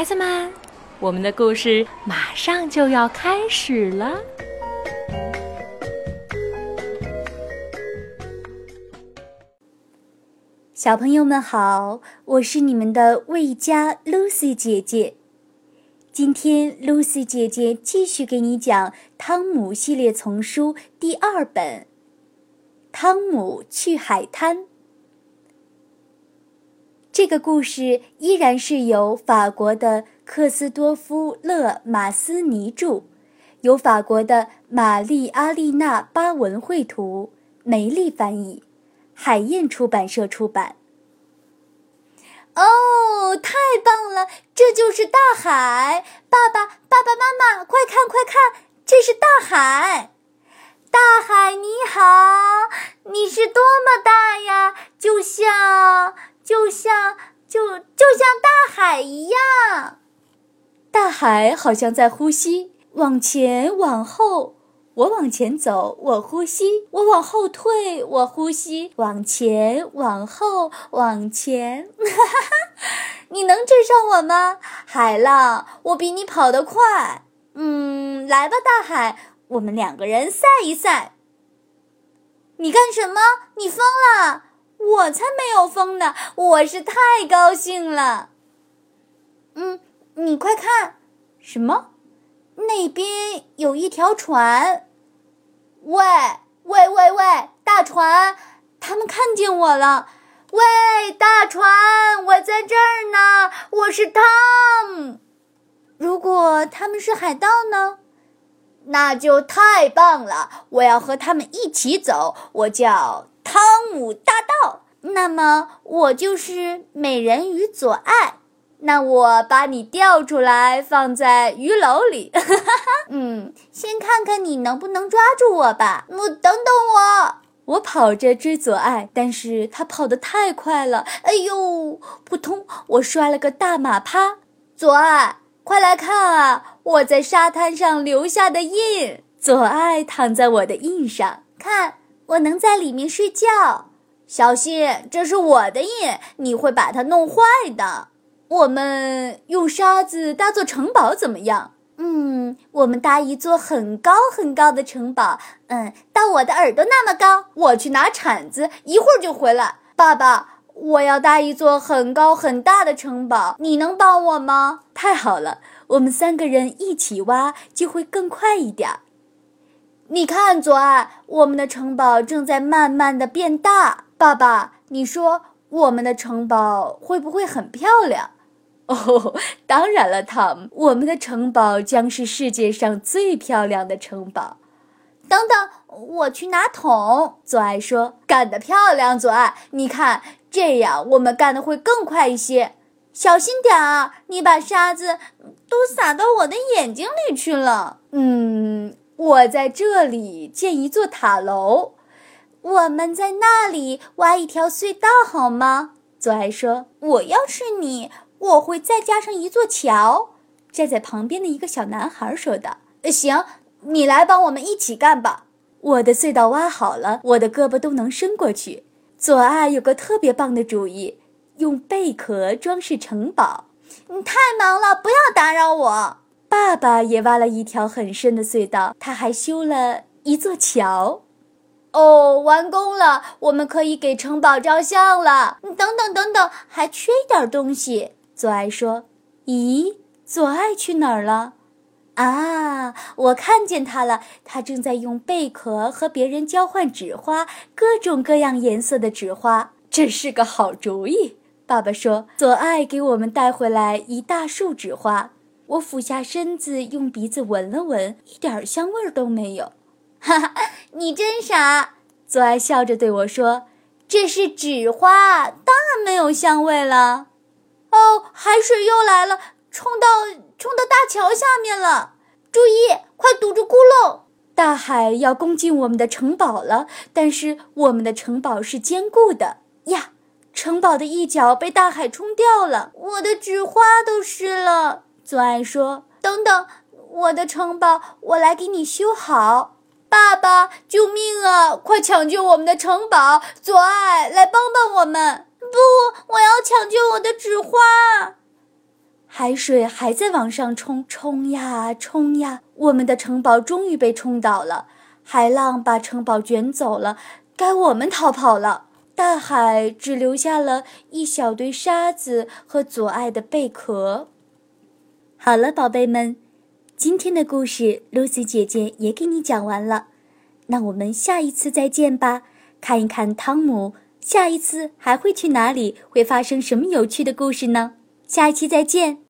孩子们，我们的故事马上就要开始了。小朋友们好，我是你们的魏佳 Lucy 姐姐。今天，Lucy 姐姐继续给你讲《汤姆》系列丛书第二本《汤姆去海滩》。这个故事依然是由法国的克斯多夫·勒马斯尼著，由法国的玛丽阿丽娜巴文绘图，梅丽翻译。海燕出版社出版。哦，太棒了！这就是大海！爸爸、爸爸妈妈，快看快看，这是大海！大海你好，海好像在呼吸，往前往后。我往前走，我呼吸；我往后退，我呼吸。往前，往后，往前。哈哈哈！你能追上我吗，海浪？我比你跑得快。嗯，来吧，大海，我们两个人赛一赛。你干什么？你疯了？我才没有疯呢！我是太高兴了。嗯，你快看，什么？那边有一条船。喂喂喂喂，大船，他们看见我了！喂，大船，我在这儿呢，我是汤姆。如果他们是海盗呢？那就太棒了！我要和他们一起走。我叫汤姆大盗，那么我就是美人鱼左爱。那我把你钓出来，放在鱼篓里。嗯，先看看你能不能抓住我吧。我等等我，我跑着追左爱，但是他跑得太快了。哎呦，扑通！我摔了个大马趴。左爱，快来看啊，我在沙滩上留下的印。左爱躺在我的印上，看，我能在里面睡觉。小心，这是我的印，你会把它弄坏的。我们用沙子搭座城堡怎么样？嗯，我们搭一座很高很高的城堡。嗯，到我的耳朵那么高。我去拿铲子，一会儿就回来。爸爸，我要搭一座很高很大的城堡，你能帮我吗？太好了，我们三个人一起挖就会更快一点。你看，左岸，我们的城堡正在慢慢的变大。爸爸，你说我们的城堡会不会很漂亮？哦，当然了，汤姆，我们的城堡将是世界上最漂亮的城堡。等等，我去拿桶。左爱说：“干得漂亮，左爱！你看，这样我们干的会更快一些。小心点啊，你把沙子都撒到我的眼睛里去了。”嗯，我在这里建一座塔楼，我们在那里挖一条隧道，好吗？左爱说：“我要是你。”我会再加上一座桥，站在旁边的一个小男孩说道：“行，你来帮我们一起干吧。我的隧道挖好了，我的胳膊都能伸过去。”左岸有个特别棒的主意，用贝壳装饰城堡。你太忙了，不要打扰我。爸爸也挖了一条很深的隧道，他还修了一座桥。哦，完工了，我们可以给城堡照相了。等等等等，还缺一点东西。左爱说：“咦，左爱去哪儿了？啊，我看见他了，他正在用贝壳和别人交换纸花，各种各样颜色的纸花。这是个好主意。”爸爸说：“左爱给我们带回来一大束纸花。”我俯下身子，用鼻子闻了闻，一点香味都没有。哈哈，你真傻！左爱笑着对我说：“这是纸花，当然没有香味了。”哦，海水又来了，冲到冲到大桥下面了！注意，快堵住窟窿！大海要攻进我们的城堡了，但是我们的城堡是坚固的呀！城堡的一角被大海冲掉了，我的纸花都湿了。左爱说：“等等，我的城堡我来给你修好。”爸爸，救命啊！快抢救我们的城堡！左爱，来帮帮我们！不，我要抢救我的纸花。海水还在往上冲，冲呀冲呀，我们的城堡终于被冲倒了。海浪把城堡卷走了，该我们逃跑了。大海只留下了一小堆沙子和左爱的贝壳。好了，宝贝们，今天的故事露西姐姐也给你讲完了。那我们下一次再见吧，看一看汤姆下一次还会去哪里，会发生什么有趣的故事呢？下一期再见。